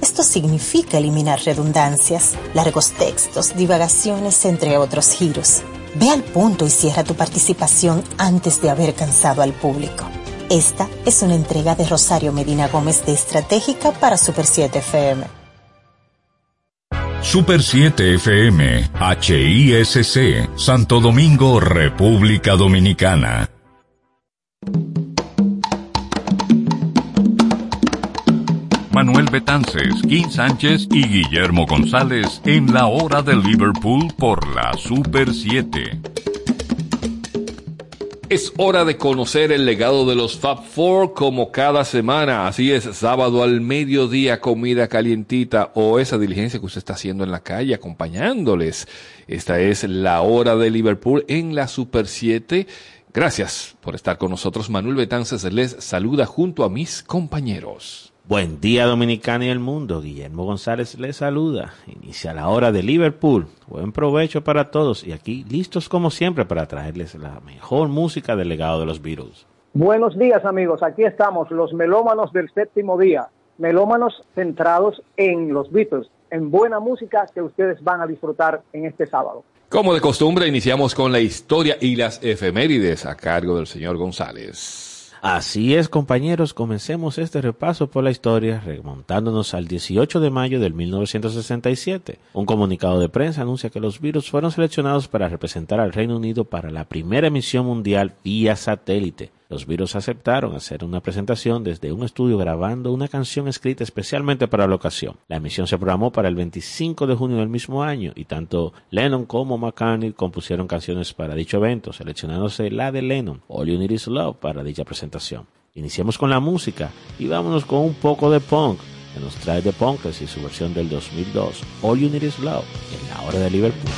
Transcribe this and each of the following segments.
Esto significa eliminar redundancias, largos textos, divagaciones, entre otros giros. Ve al punto y cierra tu participación antes de haber cansado al público. Esta es una entrega de Rosario Medina Gómez de Estratégica para Super 7 FM. Super 7 FM, HISC, Santo Domingo, República Dominicana. Manuel Betances, Kim Sánchez y Guillermo González en la hora de Liverpool por la Super 7. Es hora de conocer el legado de los Fab Four como cada semana. Así es, sábado al mediodía, comida calientita o esa diligencia que usted está haciendo en la calle acompañándoles. Esta es la hora de Liverpool en la Super 7. Gracias por estar con nosotros. Manuel Betances les saluda junto a mis compañeros. Buen día Dominicana y el mundo. Guillermo González les saluda. Inicia la hora de Liverpool. Buen provecho para todos y aquí listos como siempre para traerles la mejor música del legado de los Beatles. Buenos días amigos, aquí estamos los melómanos del séptimo día. Melómanos centrados en los Beatles, en buena música que ustedes van a disfrutar en este sábado. Como de costumbre, iniciamos con la historia y las efemérides a cargo del señor González. Así es, compañeros, comencemos este repaso por la historia remontándonos al 18 de mayo del 1967. Un comunicado de prensa anuncia que los virus fueron seleccionados para representar al Reino Unido para la primera emisión mundial vía satélite. Los virus aceptaron hacer una presentación desde un estudio grabando una canción escrita especialmente para la ocasión. La emisión se programó para el 25 de junio del mismo año y tanto Lennon como McCartney compusieron canciones para dicho evento, seleccionándose la de Lennon, All You Need Is Love, para dicha presentación. Iniciemos con la música y vámonos con un poco de punk que nos trae The Punkers y su versión del 2002, All You Need Is Love, en la hora de Liverpool.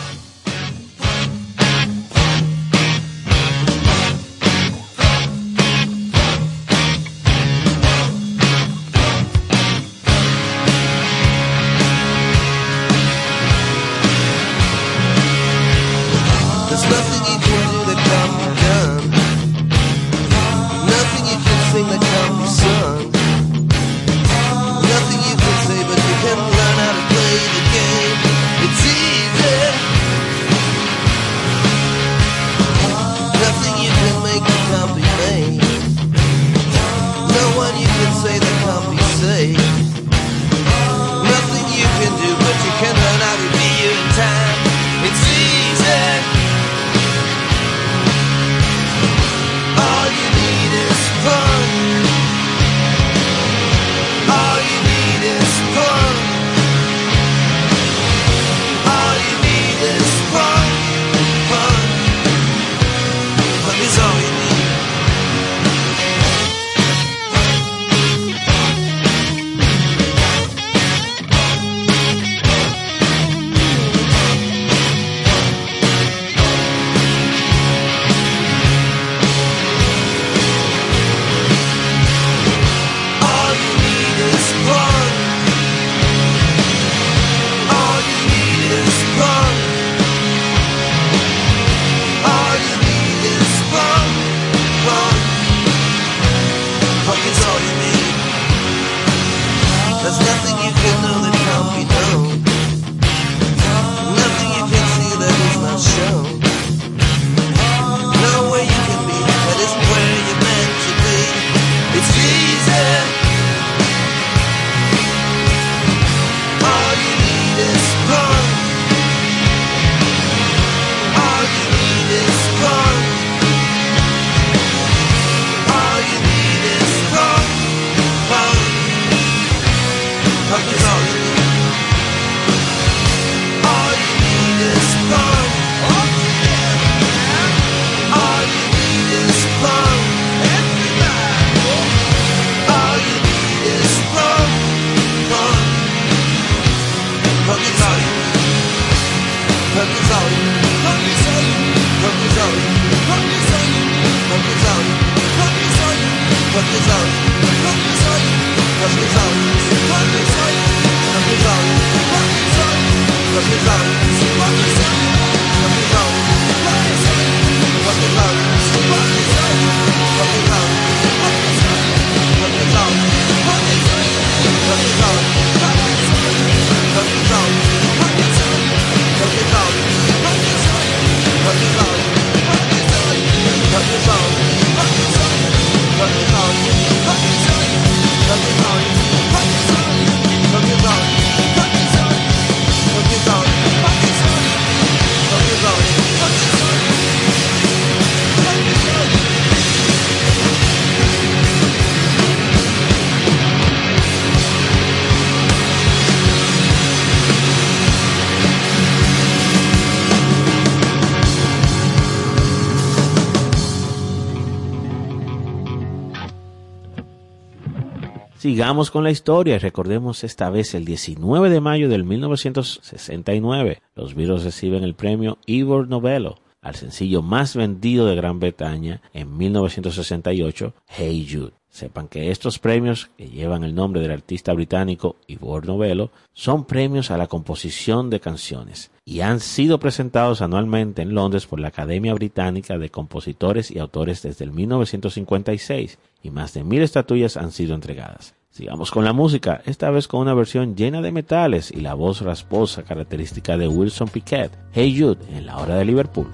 Sigamos con la historia y recordemos esta vez el 19 de mayo del 1969. Los Beatles reciben el premio Ivor Novello al sencillo más vendido de Gran Bretaña en 1968, Hey Jude. Sepan que estos premios, que llevan el nombre del artista británico Ivor Novello, son premios a la composición de canciones y han sido presentados anualmente en Londres por la Academia Británica de Compositores y Autores desde el 1956 y más de mil estatuillas han sido entregadas. Sigamos con la música, esta vez con una versión llena de metales y la voz rasposa característica de Wilson Piquet, Hey Jude, en la hora de Liverpool.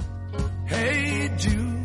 Hey Jude,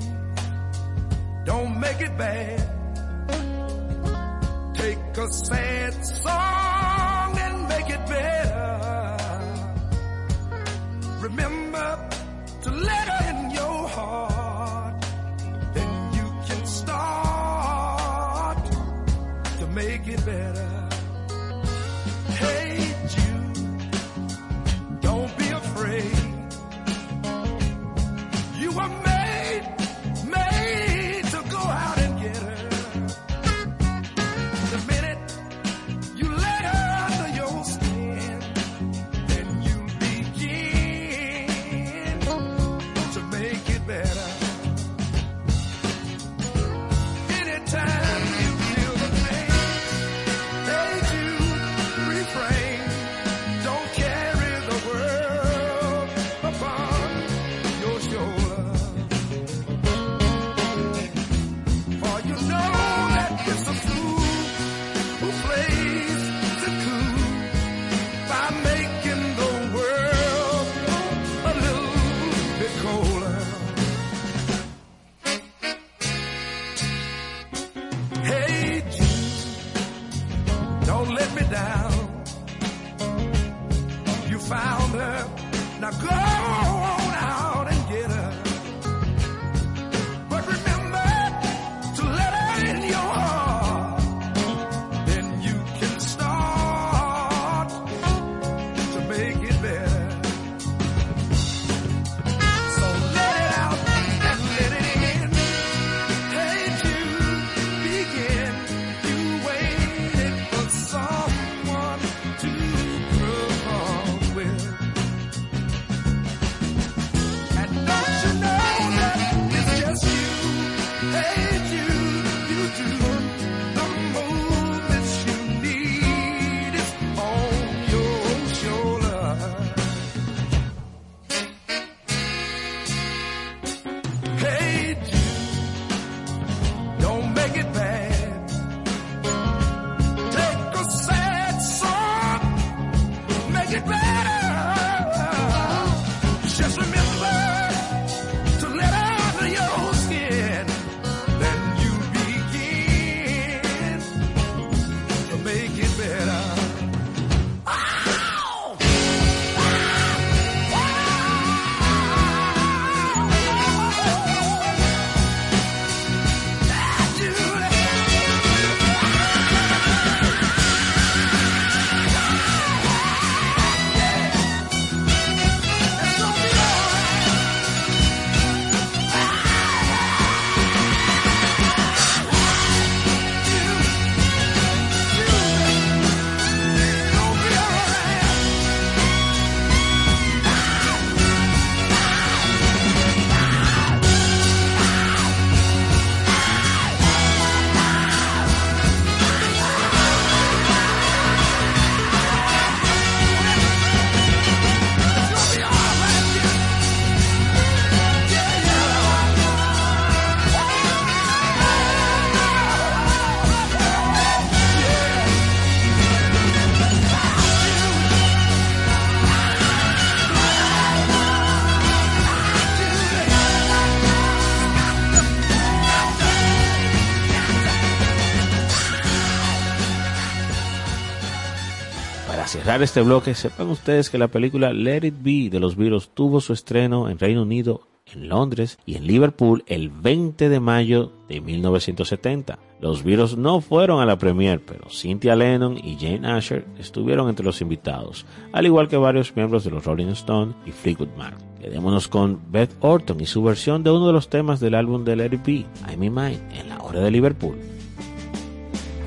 Para cerrar este bloque, sepan ustedes que la película Let It Be de los Beatles tuvo su estreno en Reino Unido, en Londres y en Liverpool el 20 de mayo de 1970. Los Beatles no fueron a la premiere, pero Cynthia Lennon y Jane Asher estuvieron entre los invitados, al igual que varios miembros de los Rolling Stones y Fleetwood Mac. Quedémonos con Beth Orton y su versión de uno de los temas del álbum de Let It Be, I'm in Mine, en la hora de Liverpool.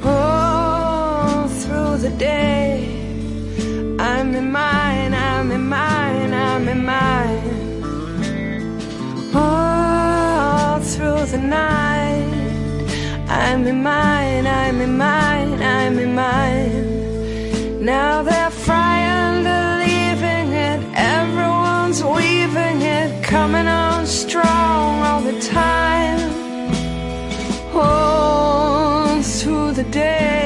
Oh, through the day. I'm in mine, I'm in mine, I'm in mine. All through the night. I'm in mine, I'm in mine, I'm in mine. Now they're frightened of leaving it. Everyone's weaving it, coming on strong all the time. All through the day,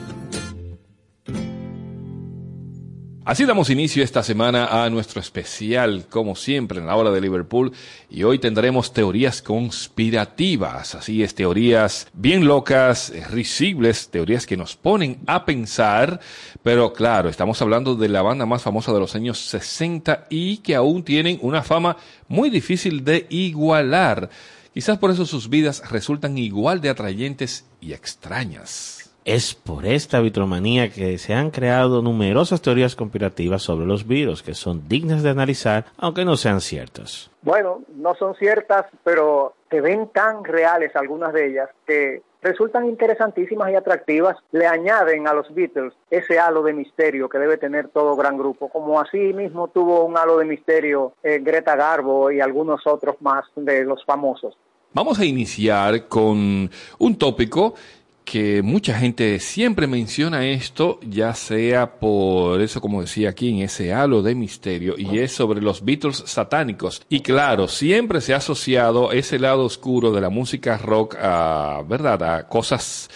Así damos inicio esta semana a nuestro especial, como siempre, en la hora de Liverpool. Y hoy tendremos teorías conspirativas. Así es, teorías bien locas, eh, risibles, teorías que nos ponen a pensar. Pero claro, estamos hablando de la banda más famosa de los años 60 y que aún tienen una fama muy difícil de igualar. Quizás por eso sus vidas resultan igual de atrayentes y extrañas. Es por esta vitromanía que se han creado numerosas teorías conspirativas sobre los virus que son dignas de analizar, aunque no sean ciertas. Bueno, no son ciertas, pero se ven tan reales algunas de ellas que resultan interesantísimas y atractivas. Le añaden a los Beatles ese halo de misterio que debe tener todo gran grupo, como así mismo tuvo un halo de misterio eh, Greta Garbo y algunos otros más de los famosos. Vamos a iniciar con un tópico que mucha gente siempre menciona esto, ya sea por eso, como decía aquí, en ese halo de misterio, y es sobre los Beatles satánicos. Y claro, siempre se ha asociado ese lado oscuro de la música rock a, ¿verdad?, a cosas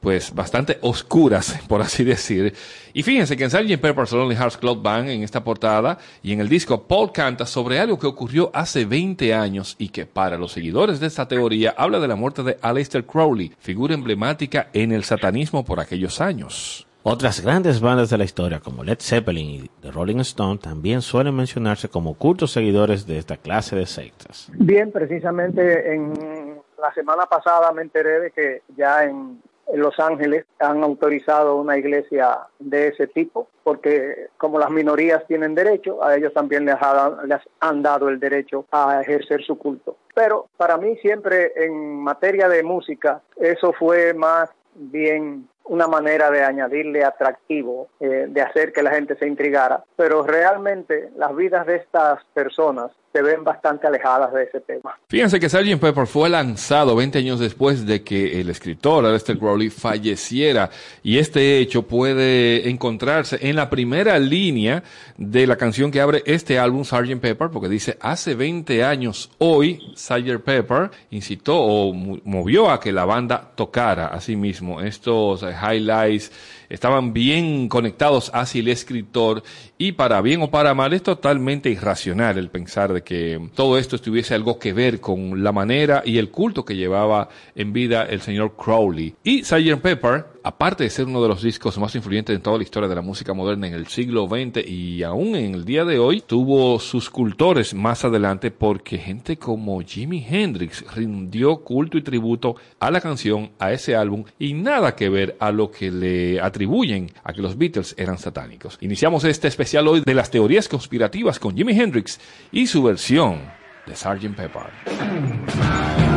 pues bastante oscuras, por así decir. Y fíjense que en Sgt. Pepper's Lonely Hearts Club Band, en esta portada y en el disco, Paul canta sobre algo que ocurrió hace 20 años y que para los seguidores de esta teoría habla de la muerte de Aleister Crowley, figura emblemática en el satanismo por aquellos años. Otras grandes bandas de la historia como Led Zeppelin y The Rolling Stone también suelen mencionarse como cultos seguidores de esta clase de sectas. Bien, precisamente en la semana pasada me enteré de que ya en en Los Ángeles han autorizado una iglesia de ese tipo, porque como las minorías tienen derecho, a ellos también les, ha- les han dado el derecho a ejercer su culto. Pero para mí siempre en materia de música, eso fue más bien una manera de añadirle atractivo, eh, de hacer que la gente se intrigara, pero realmente las vidas de estas personas se ven bastante alejadas de ese tema. Fíjense que Sgt. Pepper fue lanzado 20 años después de que el escritor Aleister Crowley falleciera y este hecho puede encontrarse en la primera línea de la canción que abre este álbum Sgt. Pepper porque dice hace 20 años hoy Sgt. Pepper incitó o movió a que la banda tocara a sí mismo estos eh, highlights estaban bien conectados hacia el escritor y para bien o para mal es totalmente irracional el pensar de que todo esto tuviese algo que ver con la manera y el culto que llevaba en vida el señor Crowley. Y Sgt. Pepper, aparte de ser uno de los discos más influyentes en toda la historia de la música moderna en el siglo XX y aún en el día de hoy, tuvo sus cultores más adelante porque gente como Jimi Hendrix rindió culto y tributo a la canción, a ese álbum y nada que ver a lo que le atribuyen a que los Beatles eran satánicos. Iniciamos este especial hoy de las teorías conspirativas con Jimi Hendrix y su versión de Sgt. Pepper.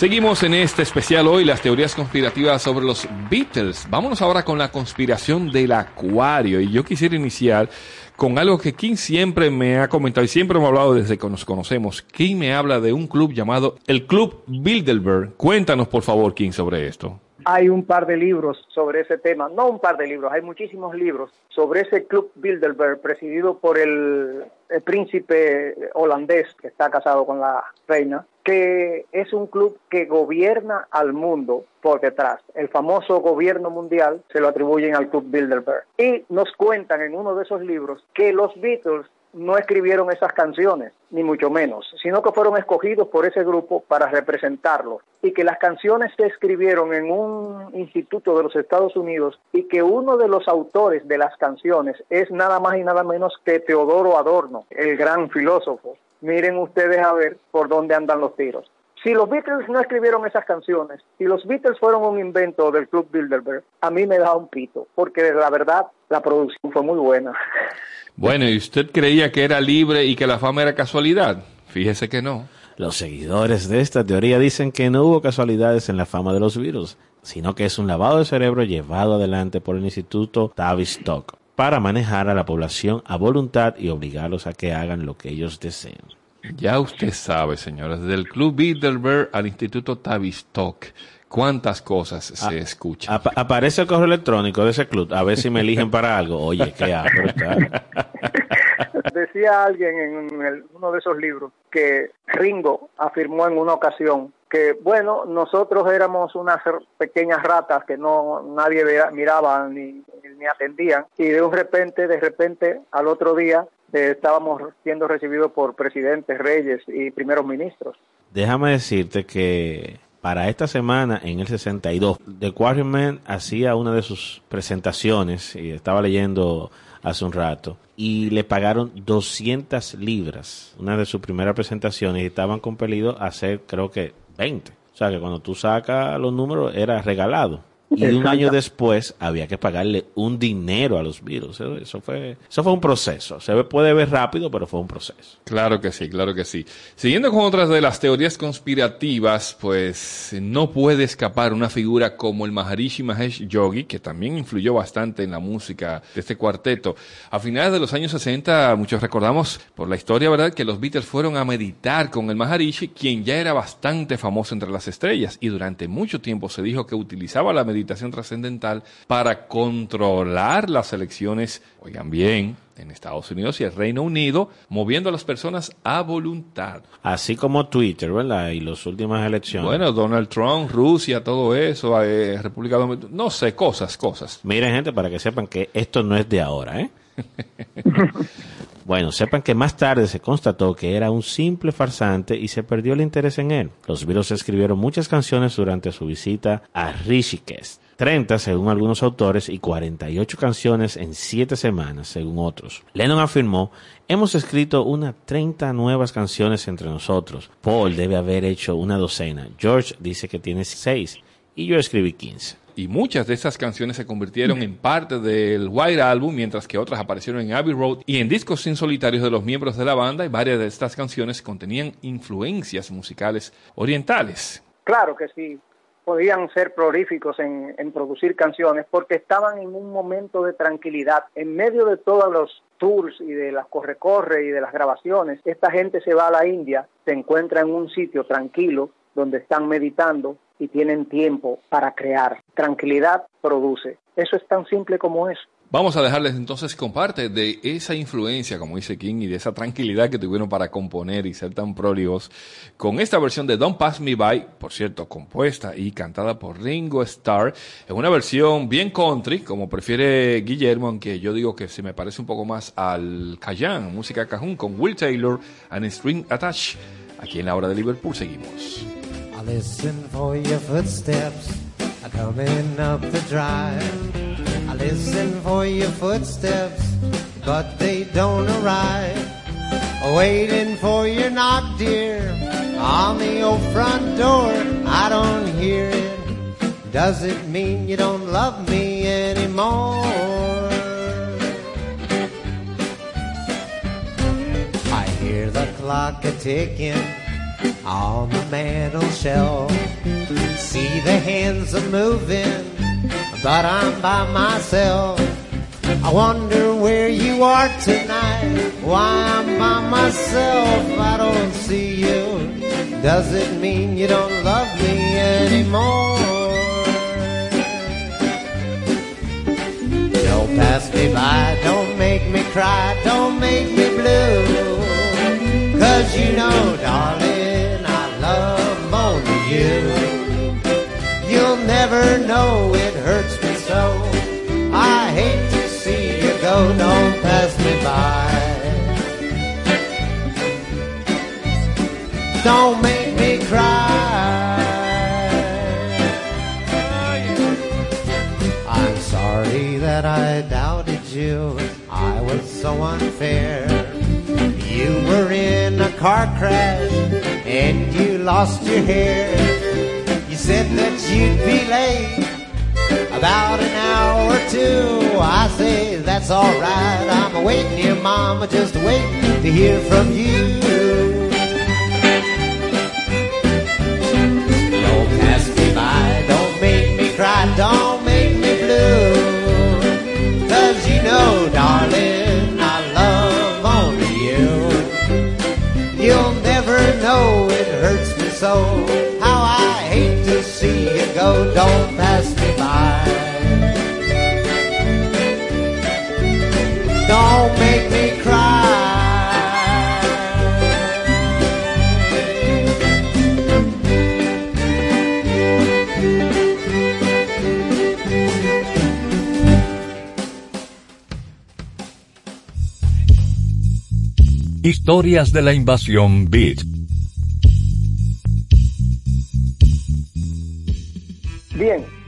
Seguimos en este especial hoy, las teorías conspirativas sobre los Beatles. Vámonos ahora con la conspiración del acuario. Y yo quisiera iniciar con algo que King siempre me ha comentado y siempre hemos hablado desde que nos conocemos. King me habla de un club llamado el Club Bilderberg. Cuéntanos, por favor, King, sobre esto. Hay un par de libros sobre ese tema, no un par de libros, hay muchísimos libros sobre ese club Bilderberg presidido por el eh, príncipe holandés que está casado con la reina, que es un club que gobierna al mundo por detrás. El famoso gobierno mundial se lo atribuyen al Club Bilderberg. Y nos cuentan en uno de esos libros que los Beatles no escribieron esas canciones, ni mucho menos, sino que fueron escogidos por ese grupo para representarlos y que las canciones se escribieron en un instituto de los Estados Unidos y que uno de los autores de las canciones es nada más y nada menos que Teodoro Adorno, el gran filósofo. Miren ustedes a ver por dónde andan los tiros. Si los Beatles no escribieron esas canciones, si los Beatles fueron un invento del Club Bilderberg, a mí me da un pito, porque la verdad la producción fue muy buena. Bueno, ¿y usted creía que era libre y que la fama era casualidad? Fíjese que no. Los seguidores de esta teoría dicen que no hubo casualidades en la fama de los virus, sino que es un lavado de cerebro llevado adelante por el Instituto Tavistock para manejar a la población a voluntad y obligarlos a que hagan lo que ellos deseen. Ya usted sabe, señores, del Club Bilderberg al Instituto Tavistock, cuántas cosas se escuchan. Apa- aparece el correo electrónico de ese club, a ver si me eligen para algo. Oye, qué apro está. Decía alguien en el- uno de esos libros que Ringo afirmó en una ocasión que, bueno, nosotros éramos unas pequeñas ratas que no nadie vea- miraba ni, ni atendían y de un repente, de repente, al otro día eh, estábamos siendo recibidos por presidentes, reyes y primeros ministros. Déjame decirte que para esta semana, en el 62, The Quarrymen hacía una de sus presentaciones, y estaba leyendo hace un rato, y le pagaron 200 libras, una de sus primeras presentaciones, y estaban compelidos a hacer, creo que, 20. O sea que cuando tú sacas los números, era regalado. Y un año después había que pagarle un dinero a los virus. Eso, fue, eso fue un proceso. Se puede ver rápido, pero fue un proceso. Claro que sí, claro que sí. Siguiendo con otras de las teorías conspirativas, pues no puede escapar una figura como el Maharishi Mahesh Yogi, que también influyó bastante en la música de este cuarteto. A finales de los años 60, muchos recordamos por la historia, ¿verdad?, que los Beatles fueron a meditar con el Maharishi, quien ya era bastante famoso entre las estrellas, y durante mucho tiempo se dijo que utilizaba la meditación trascendental para controlar las elecciones, oigan bien, en Estados Unidos y el Reino Unido, moviendo a las personas a voluntad. Así como Twitter, ¿verdad? Y las últimas elecciones. Bueno, Donald Trump, Rusia, todo eso, eh, República Dominicana, no sé, cosas, cosas. Miren, gente, para que sepan que esto no es de ahora, ¿eh? bueno, sepan que más tarde se constató que era un simple farsante y se perdió el interés en él. Los Beatles escribieron muchas canciones durante su visita a Rishikesh. 30 según algunos autores y 48 canciones en 7 semanas según otros. Lennon afirmó, hemos escrito unas 30 nuevas canciones entre nosotros. Paul debe haber hecho una docena. George dice que tiene 6 y yo escribí 15. Y muchas de estas canciones se convirtieron en parte del White Album, mientras que otras aparecieron en Abbey Road y en discos sin solitarios de los miembros de la banda, y varias de estas canciones contenían influencias musicales orientales. Claro que sí, podían ser prolíficos en, en producir canciones porque estaban en un momento de tranquilidad. En medio de todos los tours y de las corre-corre y de las grabaciones, esta gente se va a la India, se encuentra en un sitio tranquilo donde están meditando y tienen tiempo para crear. Tranquilidad produce. Eso es tan simple como eso. Vamos a dejarles entonces con parte de esa influencia, como dice King, y de esa tranquilidad que tuvieron para componer y ser tan próligos con esta versión de Don't Pass Me By, por cierto, compuesta y cantada por Ringo Starr, en una versión bien country, como prefiere Guillermo, aunque yo digo que se me parece un poco más al Cajun, música cajún, con Will Taylor and String Attach. Aquí en la hora de Liverpool seguimos. I listen for your footsteps coming up the drive. I listen for your footsteps, but they don't arrive. Waiting for your knock, dear, on the old front door. I don't hear it. Does it mean you don't love me anymore? I hear the clock a ticking on the mantel shelf. See the hands a moving, but I'm by myself. I wonder where you are tonight. Why I'm by myself. I don't see you. Does it mean you don't love me anymore? Don't pass me by, don't make me cry, don't make me blue. Cause you know, darling, you. You'll never know it hurts me so. I hate to see you go, don't pass me by. Don't make me cry. I'm sorry that I doubted you. I was so unfair. You were in a car crash and you lost your hair. You said that you'd be late about an hour or two. I say that's alright. I'm waiting here, mama, just waiting to hear from you. Don't pass me by, don't make me cry, don't make me blue. Cause you know, darling, know it hurts me so. How I hate to see you go, don't pass me by. Don't make me cry. Historias de la invasión Beat.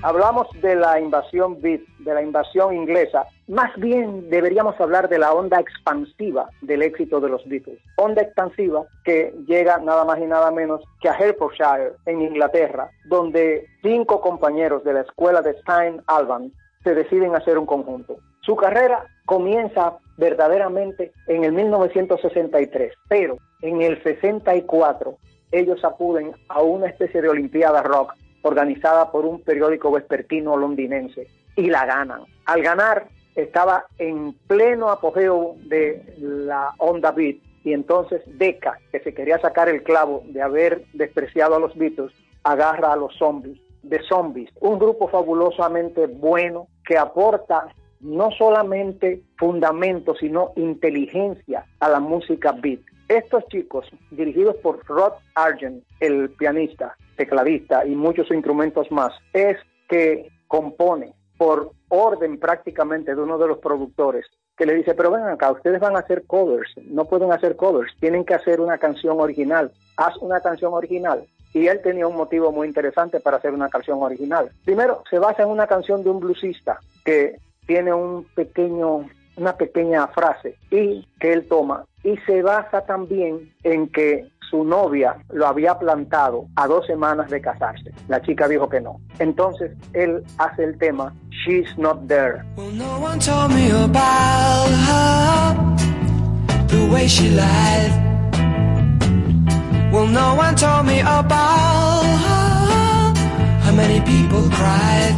Hablamos de la invasión beat, de la invasión inglesa. Más bien deberíamos hablar de la onda expansiva del éxito de los Beatles. Onda expansiva que llega nada más y nada menos que a Hertfordshire, en Inglaterra, donde cinco compañeros de la escuela de Stein Alban se deciden hacer un conjunto. Su carrera comienza verdaderamente en el 1963, pero en el 64 ellos acuden a una especie de Olimpiada Rock organizada por un periódico vespertino londinense y la ganan. Al ganar estaba en pleno apogeo de la onda beat y entonces Decca, que se quería sacar el clavo de haber despreciado a los Beatles, agarra a los zombies de Zombies, un grupo fabulosamente bueno que aporta no solamente fundamentos, sino inteligencia a la música beat. Estos chicos, dirigidos por Rod Argent, el pianista, tecladista y muchos instrumentos más, es que compone por orden prácticamente de uno de los productores que le dice, pero ven acá, ustedes van a hacer covers, no pueden hacer covers, tienen que hacer una canción original, haz una canción original. Y él tenía un motivo muy interesante para hacer una canción original. Primero, se basa en una canción de un bluesista que tiene un pequeño, una pequeña frase y que él toma. Y se basa también en que su novia lo había plantado a dos semanas de casarse. La chica dijo que no. Entonces él hace el tema She's Not There. Well, no one told me about her, the way she lied. Well, no one told me about her, how many people cried.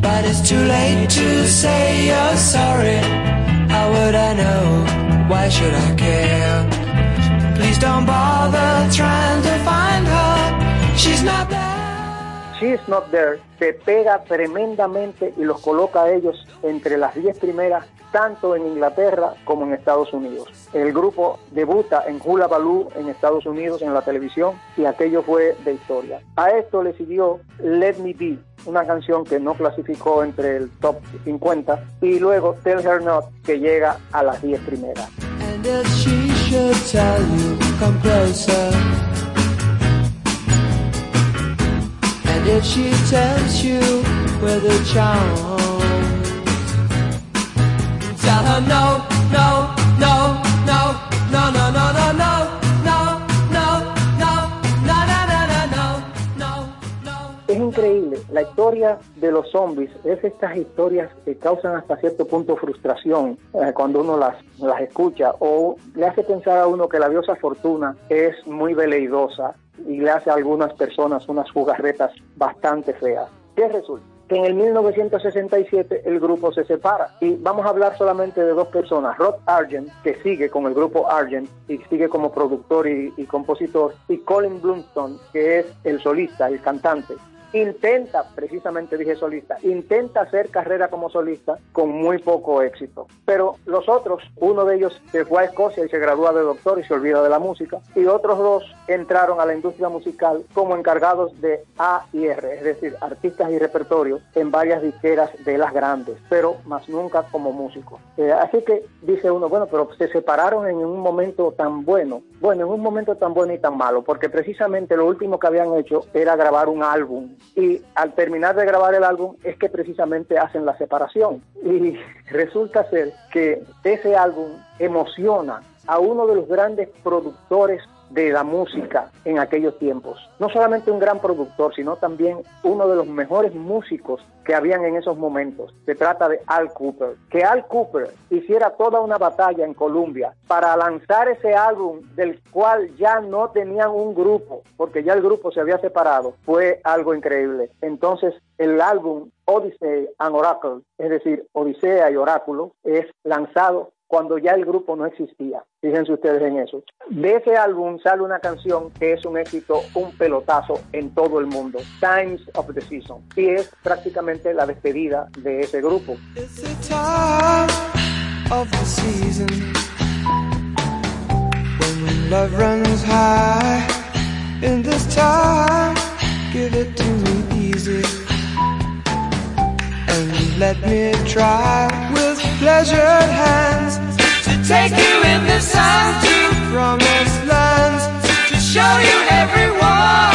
But it's too late to say you're sorry. How would I know? Why should I care? She's not there. She's Not There se pega tremendamente y los coloca a ellos entre las 10 primeras, tanto en Inglaterra como en Estados Unidos. El grupo debuta en Hula Baloo en Estados Unidos en la televisión y aquello fue de historia. A esto le siguió Let Me Be, una canción que no clasificó entre el top 50, y luego Tell Her Not, que llega a las 10 primeras. And should tell you, come closer. And if she tells you with a charm, tell her no, no, no, no, Es increíble, la historia de los zombies es estas historias que causan hasta cierto punto frustración eh, cuando uno las, las escucha o le hace pensar a uno que la diosa Fortuna es muy veleidosa y le hace a algunas personas unas jugarretas bastante feas. ¿Qué resulta? Que en el 1967 el grupo se separa y vamos a hablar solamente de dos personas, Rod Argent, que sigue con el grupo Argent y sigue como productor y, y compositor, y Colin Blunstone, que es el solista, el cantante. Intenta, precisamente dije solista, intenta hacer carrera como solista con muy poco éxito. Pero los otros, uno de ellos se fue a Escocia y se gradúa de doctor y se olvida de la música, y otros dos entraron a la industria musical como encargados de A y R, es decir, artistas y repertorio en varias disqueras de las grandes, pero más nunca como músicos. Eh, así que dice uno, bueno, pero se separaron en un momento tan bueno, bueno, en un momento tan bueno y tan malo, porque precisamente lo último que habían hecho era grabar un álbum y al terminar de grabar el álbum es que precisamente hacen la separación. Y resulta ser que ese álbum emociona a uno de los grandes productores de la música en aquellos tiempos. No solamente un gran productor, sino también uno de los mejores músicos que habían en esos momentos. Se trata de Al Cooper. Que Al Cooper hiciera toda una batalla en Colombia para lanzar ese álbum del cual ya no tenían un grupo, porque ya el grupo se había separado, fue algo increíble. Entonces, el álbum Odyssey and Oracle, es decir, Odisea y Oráculo, es lanzado cuando ya el grupo no existía. Fíjense ustedes en eso. De ese álbum sale una canción que es un éxito, un pelotazo en todo el mundo, Times of the Season, y es prácticamente la despedida de ese grupo. It's the time of the season when love runs high. In this time, give it to me easy and let me try pleasured hands to take you in the sun to promised lands to show you everyone.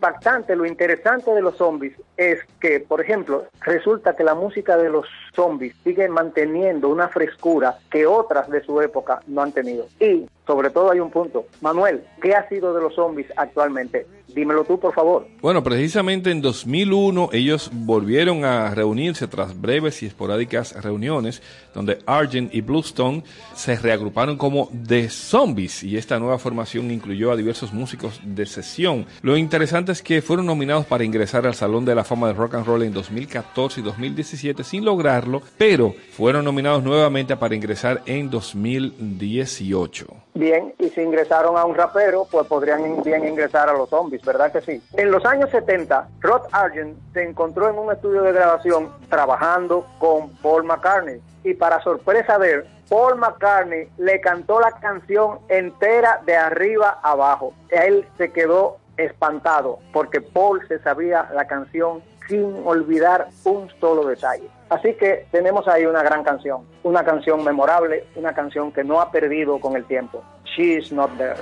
Impactante, lo interesante de los zombies es que, por ejemplo, resulta que la música de los zombies sigue manteniendo una frescura que otras de su época no han tenido. Y, sobre todo, hay un punto. Manuel, ¿qué ha sido de los zombies actualmente? Dímelo tú, por favor. Bueno, precisamente en 2001 ellos volvieron a reunirse tras breves y esporádicas reuniones donde Argent y Bluestone se reagruparon como The Zombies y esta nueva formación incluyó a diversos músicos de sesión. Lo interesante es que fueron nominados para ingresar al Salón de la Fama de Rock and Roll en 2014 y 2017 sin lograrlo, pero fueron nominados nuevamente para ingresar en 2018. Bien, y si ingresaron a un rapero, pues podrían bien ingresar a los zombies, ¿verdad que sí? En los años 70, Rod Argent se encontró en un estudio de grabación trabajando con Paul McCartney. Y para sorpresa de él, Paul McCartney le cantó la canción entera de arriba abajo. Él se quedó espantado porque Paul se sabía la canción sin olvidar un solo detalle. Así que tenemos ahí una gran canción, una canción memorable, una canción que no ha perdido con el tiempo. She's not there.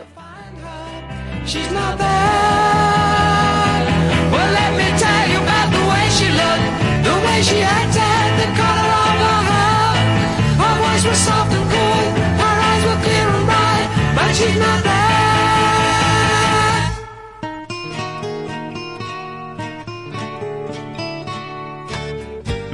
She's not there. Well, let me tell you about the way she looked, the way she acted, the color of her hair. Her voice was soft and cool, her eyes were clear and bright, but she's not there.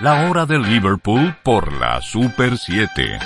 La hora de Liverpool por la Super 7.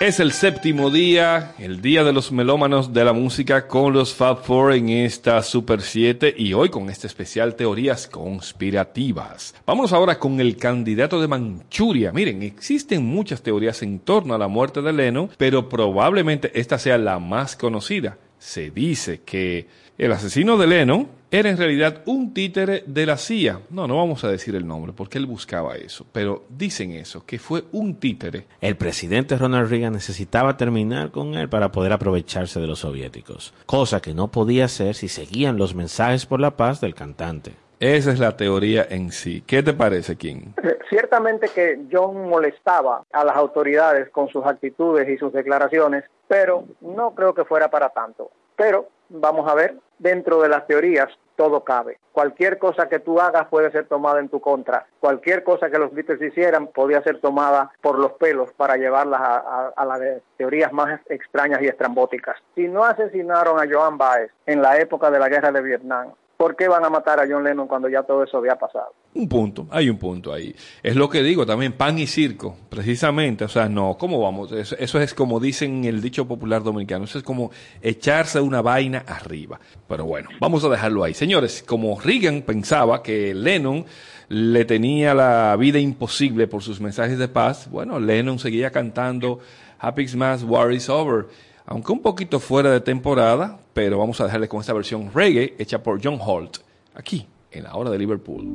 Es el séptimo día, el día de los melómanos de la música con los Fab Four en esta Super 7 y hoy con este especial Teorías Conspirativas. Vamos ahora con el candidato de Manchuria. Miren, existen muchas teorías en torno a la muerte de Leno, pero probablemente esta sea la más conocida. se dice que el asesino de Lennon era en realidad un títere de la CIA. No, no vamos a decir el nombre porque él buscaba eso, pero dicen eso, que fue un títere. El presidente Ronald Reagan necesitaba terminar con él para poder aprovecharse de los soviéticos, cosa que no podía hacer si seguían los mensajes por la paz del cantante. Esa es la teoría en sí. ¿Qué te parece, King? Eh, Ciertamente que John molestaba a las autoridades con sus actitudes y sus declaraciones, pero no creo que fuera para tanto. Pero vamos a ver, dentro de las teorías todo cabe. Cualquier cosa que tú hagas puede ser tomada en tu contra. Cualquier cosa que los Beatles hicieran podía ser tomada por los pelos para llevarlas a, a- las teorías más extrañas y estrambóticas. Si no asesinaron a Joan Baez en la época de la guerra de Vietnam, ¿por qué van a matar a John Lennon cuando ya todo eso había pasado? Un punto, hay un punto ahí. Es lo que digo también, pan y circo, precisamente. O sea, no, ¿cómo vamos? Eso, es como dicen en el dicho popular dominicano, eso es como echarse una vaina arriba. Pero bueno, vamos a dejarlo ahí. Señores, como Reagan pensaba que Lennon le tenía la vida imposible por sus mensajes de paz, bueno, Lennon seguía cantando Happy Xmas, War is Over. Aunque un poquito fuera de temporada, pero vamos a dejarle con esta versión reggae hecha por John Holt, aquí, en la hora de Liverpool.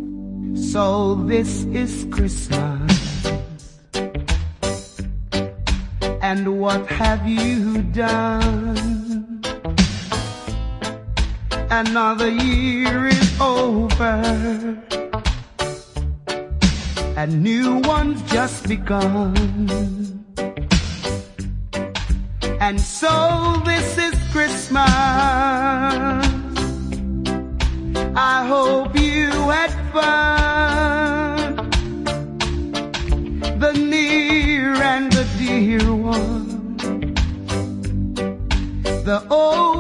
So this is Christmas. And what have you done? Another year is over. And new one's just begun. And so this is Christmas. I hope you had fun. The near and the dear one. The old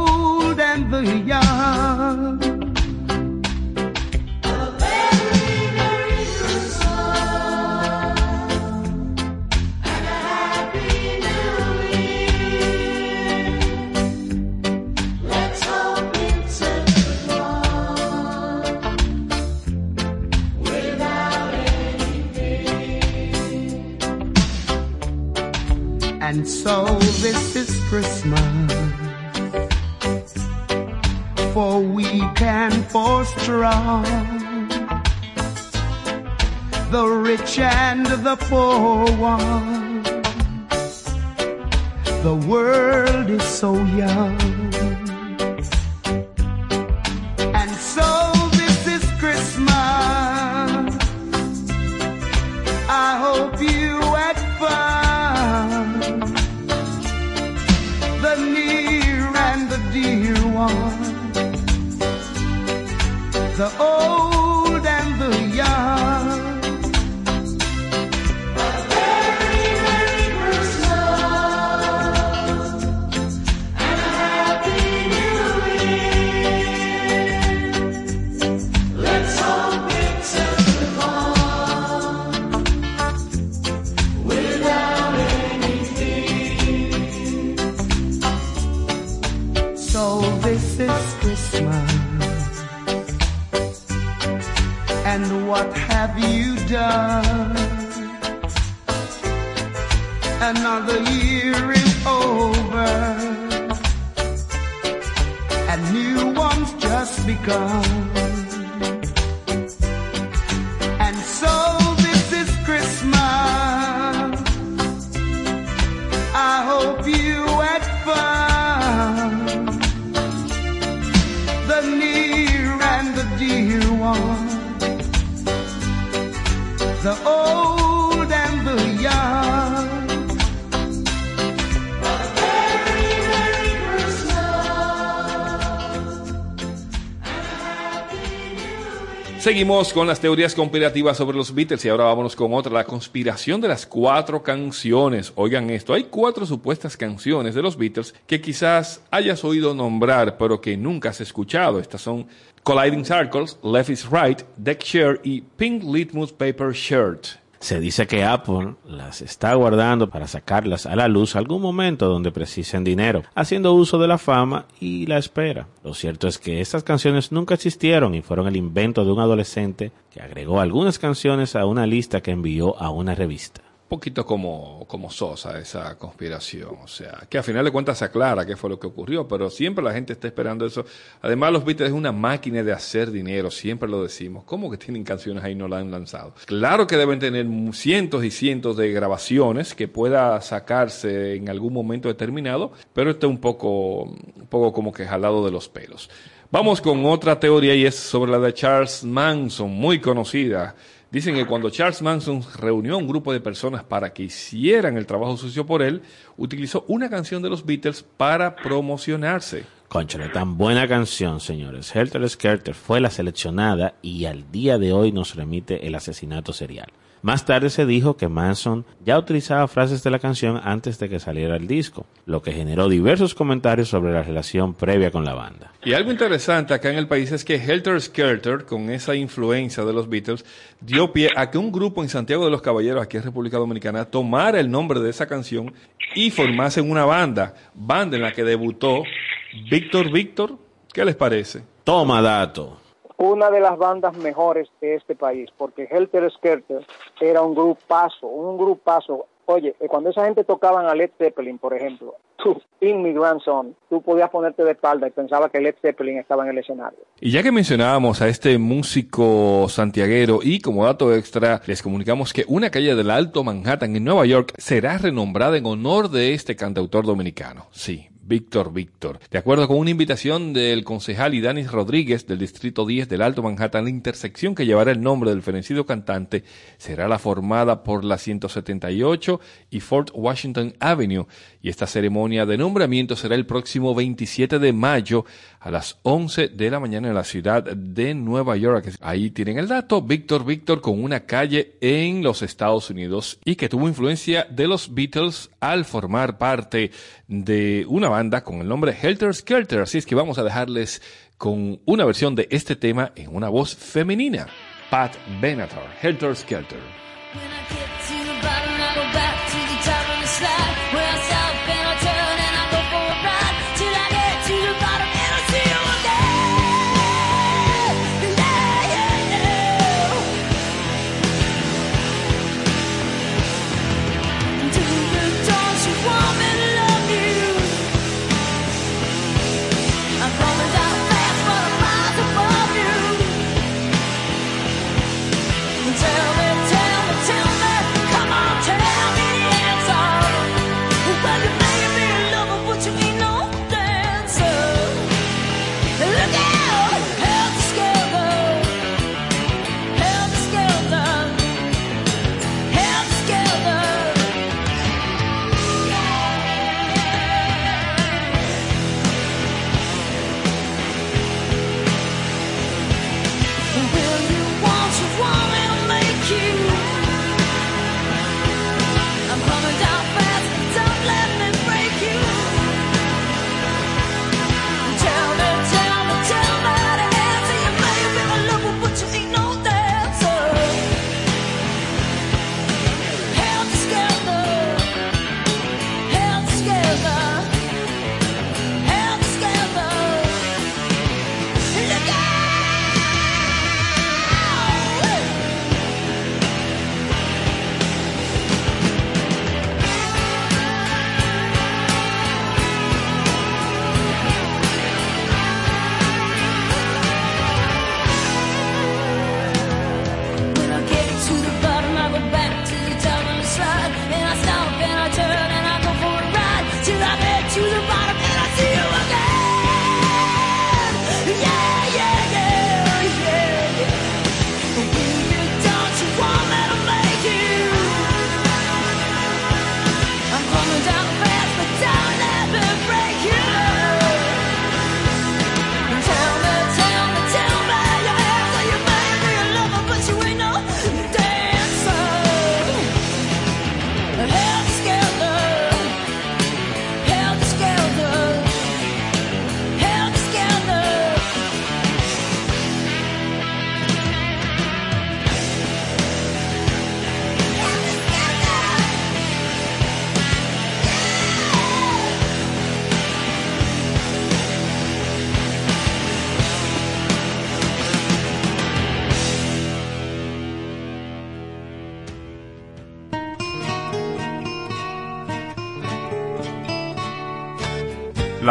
the rich and the poor one. The world is so young. Seguimos con las teorías conspirativas sobre los Beatles y ahora vámonos con otra, la conspiración de las cuatro canciones. Oigan esto, hay cuatro supuestas canciones de los Beatles que quizás hayas oído nombrar, pero que nunca has escuchado. Estas son Colliding Circles, Left is Right, Deck Share y Pink Litmus Paper Shirt. Se dice que Apple las está guardando para sacarlas a la luz algún momento donde precisen dinero, haciendo uso de la fama y la espera. Lo cierto es que estas canciones nunca existieron y fueron el invento de un adolescente que agregó algunas canciones a una lista que envió a una revista. Poquito como, como sosa esa conspiración. O sea, que a final de cuentas se aclara qué fue lo que ocurrió, pero siempre la gente está esperando eso. Además, los Beatles es una máquina de hacer dinero, siempre lo decimos. ¿Cómo que tienen canciones ahí y no la han lanzado? Claro que deben tener cientos y cientos de grabaciones que pueda sacarse en algún momento determinado, pero está un poco, un poco como que jalado de los pelos. Vamos con otra teoría y es sobre la de Charles Manson, muy conocida. Dicen que cuando Charles Manson reunió a un grupo de personas para que hicieran el trabajo sucio por él, utilizó una canción de los Beatles para promocionarse. Conchale, tan buena canción, señores. Helter Skelter fue la seleccionada y al día de hoy nos remite el asesinato serial. Más tarde se dijo que Manson ya utilizaba frases de la canción antes de que saliera el disco, lo que generó diversos comentarios sobre la relación previa con la banda. Y algo interesante acá en el país es que Helter Skelter, con esa influencia de los Beatles, dio pie a que un grupo en Santiago de los Caballeros, aquí en República Dominicana, tomara el nombre de esa canción y formasen una banda, banda en la que debutó Víctor Víctor. ¿Qué les parece? Toma dato. Una de las bandas mejores de este país, porque Helter Skelter era un grupazo, un grupazo. Oye, eh, cuando esa gente tocaban a Led Zeppelin, por ejemplo, tú, In Mi Grandson, tú podías ponerte de espalda y pensaba que Led Zeppelin estaba en el escenario. Y ya que mencionábamos a este músico santiaguero y como dato extra les comunicamos que una calle del Alto Manhattan en Nueva York será renombrada en honor de este cantautor dominicano. Sí, Víctor Víctor. De acuerdo con una invitación del concejal Idanis Rodríguez del Distrito 10 del Alto Manhattan, la intersección que llevará el nombre del fenecido cantante será la formada por la 178 y Fort Washington Avenue y esta ceremonia de nombramiento será el próximo 27 de mayo a las 11 de la mañana en la ciudad de Nueva York. Ahí tienen el dato, Víctor Víctor con una calle en los Estados Unidos y que tuvo influencia de los Beatles al formar parte de una banda con el nombre Helter Skelter. Así es que vamos a dejarles con una versión de este tema en una voz femenina. Pat Benatar, Helter Skelter.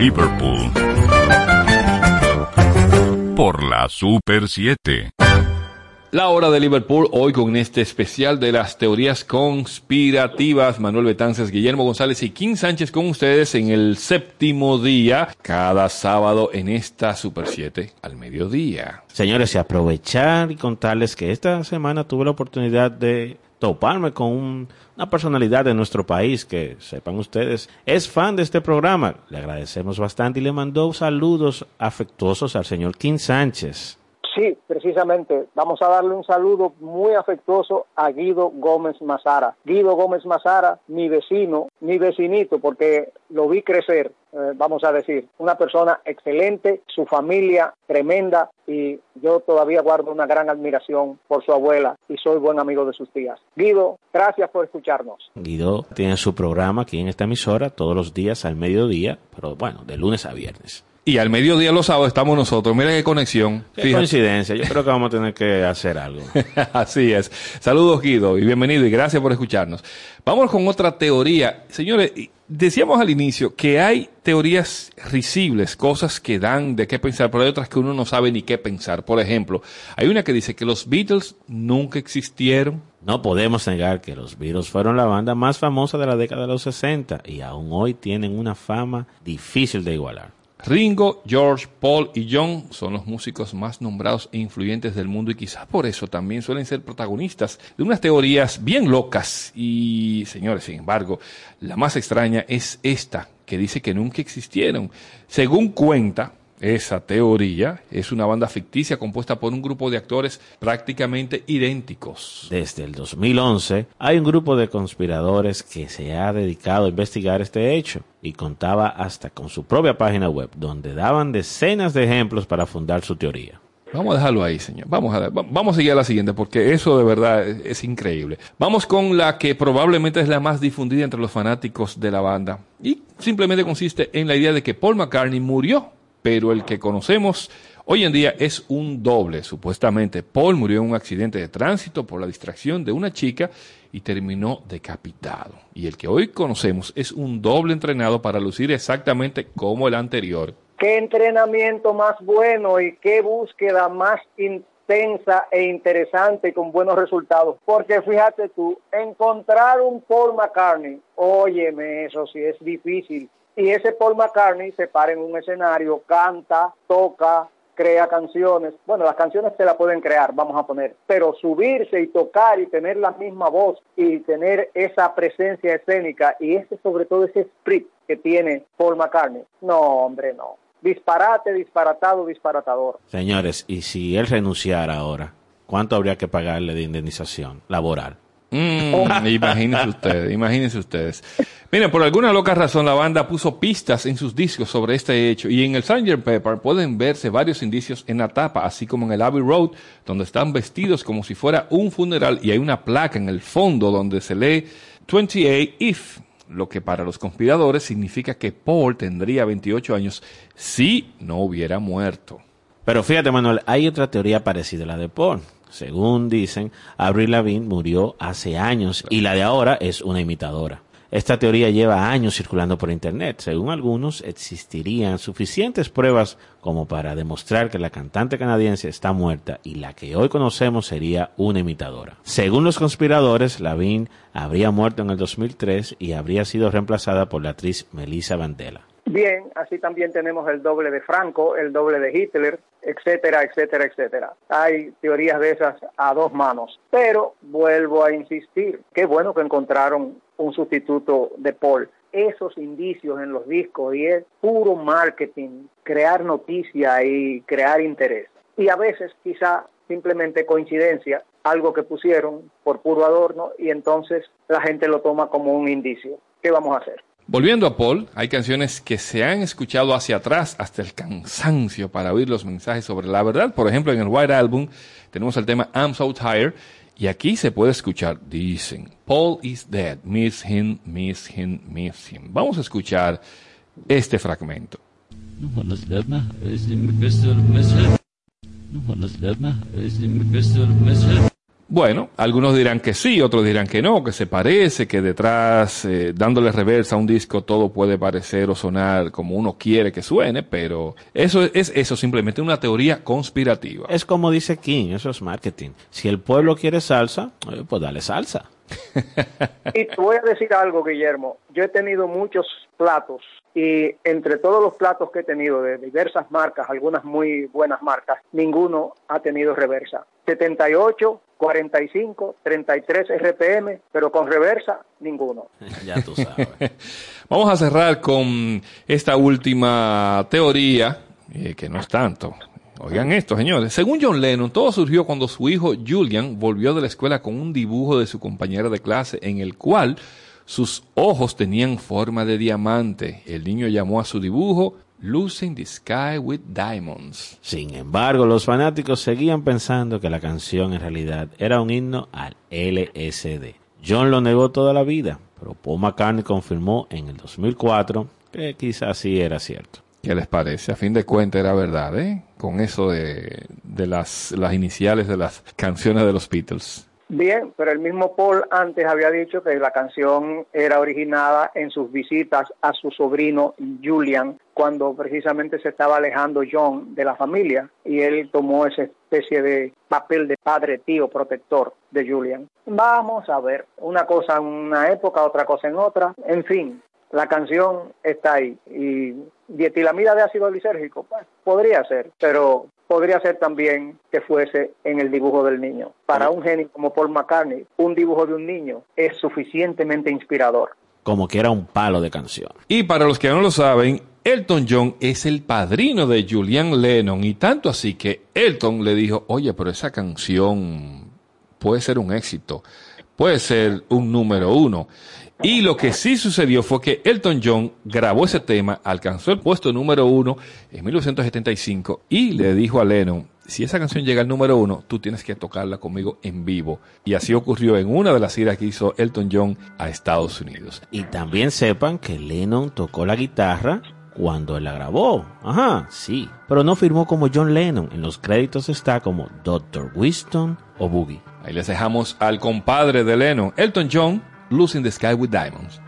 Liverpool. Por la Super 7. La hora de Liverpool, hoy con este especial de las teorías conspirativas. Manuel Betances, Guillermo González y King Sánchez con ustedes en el séptimo día, cada sábado en esta Super 7 al mediodía. Señores, y aprovechar y contarles que esta semana tuve la oportunidad de toparme con un- una personalidad de nuestro país que, sepan ustedes, es fan de este programa. Le agradecemos bastante y le mandó saludos afectuosos al señor King Sánchez. Sí, precisamente. Vamos a darle un saludo muy afectuoso a Guido Gómez Mazara. Guido Gómez Mazara, mi vecino, mi vecinito, porque lo vi crecer, eh, vamos a decir. Una persona excelente, su familia tremenda y yo todavía guardo una gran admiración por su abuela y soy buen amigo de sus tías. Guido, gracias por escucharnos. Guido tiene su programa aquí en esta emisora todos los días al mediodía, pero bueno, de lunes a viernes. Y al mediodía los sábados estamos nosotros. Mira qué conexión. Qué Fíjate. coincidencia, yo creo que vamos a tener que hacer algo. Así es. Saludos Guido y bienvenido y gracias por escucharnos. Vamos con otra teoría. Señores, decíamos al inicio que hay teorías risibles, cosas que dan de qué pensar, pero hay otras que uno no sabe ni qué pensar. Por ejemplo, hay una que dice que los Beatles nunca existieron. No podemos negar que los Beatles fueron la banda más famosa de la década de los 60 y aún hoy tienen una fama difícil de igualar. Ringo, George, Paul y John son los músicos más nombrados e influyentes del mundo y quizás por eso también suelen ser protagonistas de unas teorías bien locas. Y, señores, sin embargo, la más extraña es esta, que dice que nunca existieron. Según cuenta esa teoría, es una banda ficticia compuesta por un grupo de actores prácticamente idénticos. Desde el 2011 hay un grupo de conspiradores que se ha dedicado a investigar este hecho y contaba hasta con su propia página web donde daban decenas de ejemplos para fundar su teoría. Vamos a dejarlo ahí, señor. Vamos a, va- vamos a seguir a la siguiente porque eso de verdad es, es increíble. Vamos con la que probablemente es la más difundida entre los fanáticos de la banda y simplemente consiste en la idea de que Paul McCartney murió, pero el que conocemos hoy en día es un doble, supuestamente. Paul murió en un accidente de tránsito por la distracción de una chica y terminó decapitado. Y el que hoy conocemos es un doble entrenado para lucir exactamente como el anterior. Qué entrenamiento más bueno y qué búsqueda más intensa e interesante con buenos resultados. Porque fíjate tú, encontrar un Paul McCartney, óyeme, eso sí es difícil. Y ese Paul McCartney se para en un escenario, canta, toca, crea canciones. Bueno, las canciones se las pueden crear, vamos a poner, pero subirse y tocar y tener la misma voz y tener esa presencia escénica y ese sobre todo ese sprit que tiene Paul McCartney. No, hombre, no. Disparate, disparatado, disparatador. Señores, y si él renunciara ahora, ¿cuánto habría que pagarle de indemnización laboral? Mm, imagínense ustedes, imagínense ustedes. Miren, por alguna loca razón la banda puso pistas en sus discos sobre este hecho y en el Sgt. Pepper pueden verse varios indicios en la tapa, así como en el Abbey Road, donde están vestidos como si fuera un funeral y hay una placa en el fondo donde se lee 28 if, lo que para los conspiradores significa que Paul tendría 28 años si no hubiera muerto. Pero fíjate, Manuel, hay otra teoría parecida a la de Paul. Según dicen, Avril Lavigne murió hace años y la de ahora es una imitadora. Esta teoría lleva años circulando por Internet. Según algunos, existirían suficientes pruebas como para demostrar que la cantante canadiense está muerta y la que hoy conocemos sería una imitadora. Según los conspiradores, Lavigne habría muerto en el 2003 y habría sido reemplazada por la actriz Melissa Vandela. Bien, así también tenemos el doble de Franco, el doble de Hitler, etcétera, etcétera, etcétera. Hay teorías de esas a dos manos. Pero vuelvo a insistir, qué bueno que encontraron un sustituto de Paul. Esos indicios en los discos y es puro marketing, crear noticia y crear interés. Y a veces quizá simplemente coincidencia, algo que pusieron por puro adorno y entonces la gente lo toma como un indicio. ¿Qué vamos a hacer? Volviendo a Paul, hay canciones que se han escuchado hacia atrás hasta el cansancio para oír los mensajes sobre la verdad. Por ejemplo, en el White Album tenemos el tema I'm So Tired y aquí se puede escuchar, dicen, Paul is dead, miss him, miss him, miss him. Vamos a escuchar este fragmento. Bueno, algunos dirán que sí, otros dirán que no, que se parece, que detrás, eh, dándole reversa a un disco, todo puede parecer o sonar como uno quiere que suene, pero eso es, es eso, simplemente una teoría conspirativa. Es como dice King, eso es marketing. Si el pueblo quiere salsa, pues dale salsa. Y te voy a decir algo, Guillermo. Yo he tenido muchos platos y entre todos los platos que he tenido de diversas marcas, algunas muy buenas marcas, ninguno ha tenido reversa. 78, 45, 33 RPM, pero con reversa, ninguno. ya tú sabes. Vamos a cerrar con esta última teoría, eh, que no es tanto. Oigan esto, señores. Según John Lennon, todo surgió cuando su hijo Julian volvió de la escuela con un dibujo de su compañera de clase en el cual sus ojos tenían forma de diamante. El niño llamó a su dibujo Losing the Sky with Diamonds. Sin embargo, los fanáticos seguían pensando que la canción en realidad era un himno al LSD. John lo negó toda la vida, pero Paul McCartney confirmó en el 2004 que quizás sí era cierto. ¿Qué les parece? A fin de cuentas era verdad, ¿eh? Con eso de, de las, las iniciales de las canciones de los Beatles. Bien, pero el mismo Paul antes había dicho que la canción era originada en sus visitas a su sobrino Julian, cuando precisamente se estaba alejando John de la familia y él tomó esa especie de papel de padre, tío, protector de Julian. Vamos a ver, una cosa en una época, otra cosa en otra, en fin, la canción está ahí y dietilamida de ácido lisérgico, pues podría ser, pero podría ser también que fuese en el dibujo del niño. Para un genio como Paul McCartney, un dibujo de un niño es suficientemente inspirador. Como que era un palo de canción. Y para los que no lo saben, Elton John es el padrino de Julian Lennon y tanto así que Elton le dijo, oye, pero esa canción puede ser un éxito, puede ser un número uno. Y lo que sí sucedió fue que Elton John grabó ese tema, alcanzó el puesto número uno en 1975 y le dijo a Lennon, si esa canción llega al número uno, tú tienes que tocarla conmigo en vivo. Y así ocurrió en una de las giras que hizo Elton John a Estados Unidos. Y también sepan que Lennon tocó la guitarra cuando él la grabó. Ajá, sí. Pero no firmó como John Lennon. En los créditos está como Dr. Winston o Boogie. Ahí les dejamos al compadre de Lennon, Elton John, Losing the Sky with Diamonds.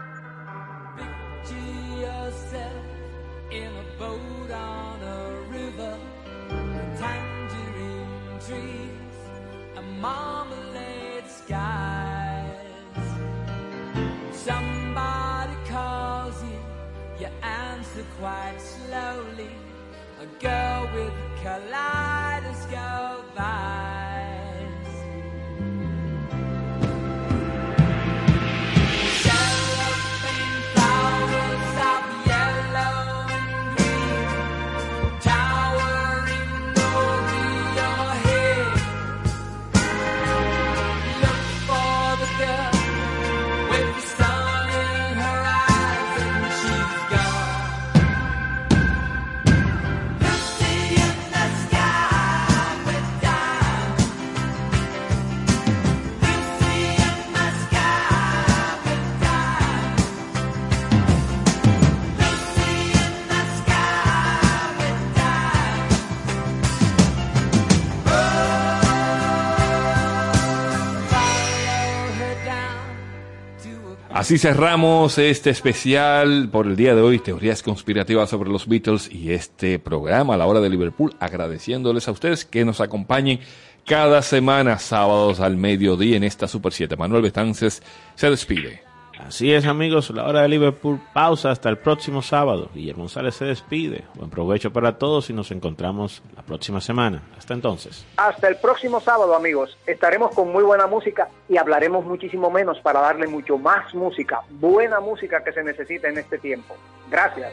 Así cerramos este especial por el día de hoy, teorías conspirativas sobre los Beatles y este programa a la hora de Liverpool, agradeciéndoles a ustedes que nos acompañen cada semana, sábados al mediodía en esta Super 7. Manuel Betances se despide. Así es, amigos, la hora de Liverpool pausa hasta el próximo sábado. Guillermo González se despide. Buen provecho para todos y nos encontramos la próxima semana. Hasta entonces. Hasta el próximo sábado, amigos. Estaremos con muy buena música y hablaremos muchísimo menos para darle mucho más música, buena música que se necesita en este tiempo. Gracias.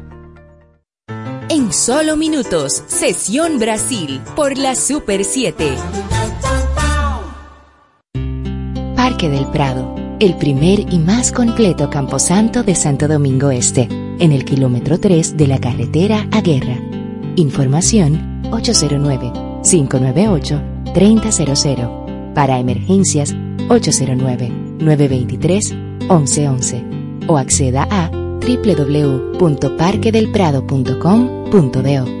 En solo minutos, Sesión Brasil por la Super 7. Parque del Prado, el primer y más completo camposanto de Santo Domingo Este, en el kilómetro 3 de la carretera a Guerra. Información 809-598-3000. Para emergencias 809-923-1111. O acceda a www.parquedelprado.com.do.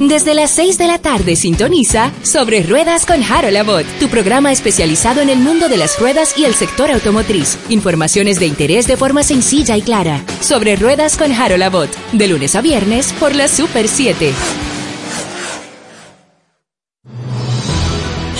Desde las 6 de la tarde sintoniza Sobre Ruedas con Harold Abbott, tu programa especializado en el mundo de las ruedas y el sector automotriz. Informaciones de interés de forma sencilla y clara. Sobre Ruedas con Harold Abbott, de lunes a viernes por la Super 7.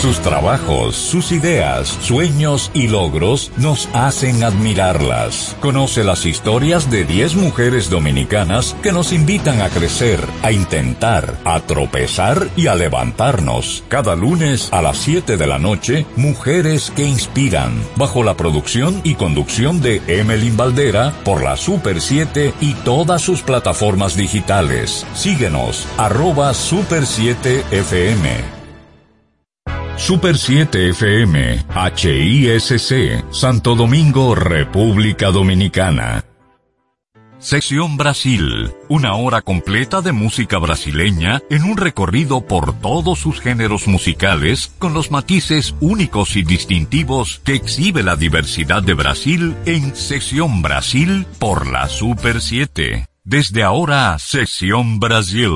Sus trabajos, sus ideas, sueños y logros nos hacen admirarlas. Conoce las historias de 10 mujeres dominicanas que nos invitan a crecer, a intentar, a tropezar y a levantarnos. Cada lunes a las 7 de la noche, Mujeres que Inspiran, bajo la producción y conducción de Emelyn Valdera por la Super 7 y todas sus plataformas digitales. Síguenos, arroba Super 7 FM. Super 7 FM, HISC, Santo Domingo, República Dominicana. Sección Brasil, una hora completa de música brasileña en un recorrido por todos sus géneros musicales con los matices únicos y distintivos que exhibe la diversidad de Brasil en Sección Brasil por la Super 7. Desde ahora, Sección Brasil.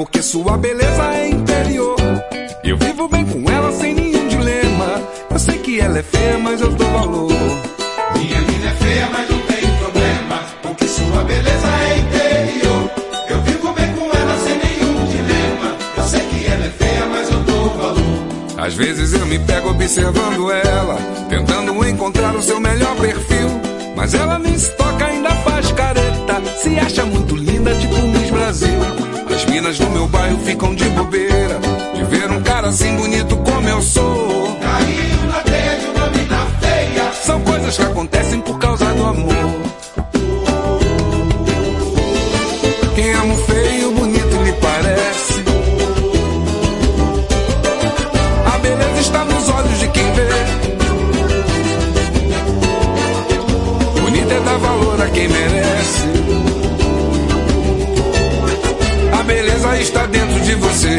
Porque sua beleza é interior. Eu vivo bem com ela sem nenhum dilema. Eu sei que ela é feia, mas eu dou valor. Minha mina é feia, mas não tem problema, porque sua beleza é interior. Eu vivo bem com ela sem nenhum dilema. Eu sei que ela é feia, mas eu dou valor. Às vezes eu me pego observando ela, tentando encontrar o seu melhor perfil. Mas ela nem se toca, ainda faz careta. Se acha muito linda, tipo. As minas do meu bairro ficam de bobeira, de ver um cara assim bonito como eu sou. Caiu na teia de uma mina feia. São coisas que acontecem por causa do amor. Quem ama o feio, bonito lhe parece. A beleza está nos olhos de quem vê. Bonita é dar valor a quem merece. Beleza está dentro de você.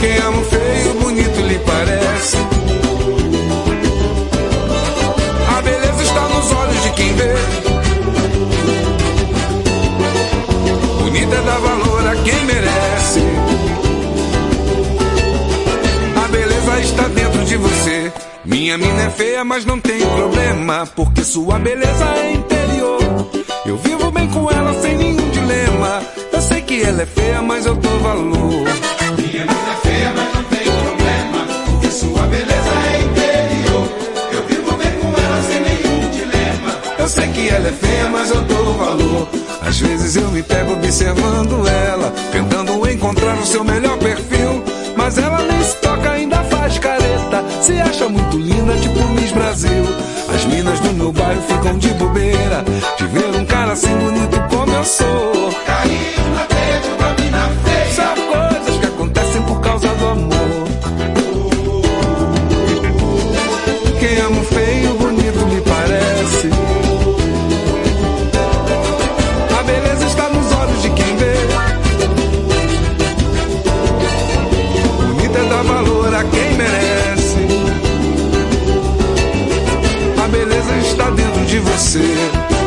Quem ama o feio, bonito lhe parece. A beleza está nos olhos de quem vê. Bonita é dar valor a quem merece. A beleza está dentro de você. Minha mina é feia, mas não tem problema, porque sua beleza é interior. Eu vivo bem com ela sem sei que ela é feia, mas eu dou valor. Minha mina é feia, mas não tem problema, porque sua beleza é interior. Eu vivo bem com ela sem nenhum dilema. Eu sei que ela é feia, mas eu dou valor. Às vezes eu me pego observando ela, tentando encontrar o seu melhor perfil. Mas ela nem se toca, ainda faz careta. Se acha muito linda, tipo Miss Brasil. As minas do meu bairro ficam de bobeira, de ver um cara assim bonito como eu sou. Caiu na você.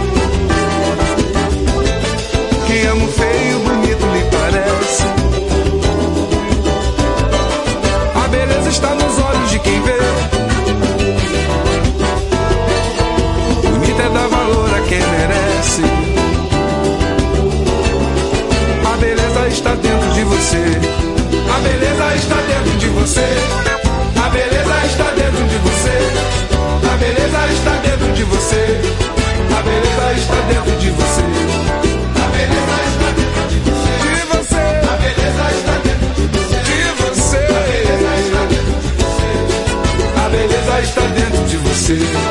Dentro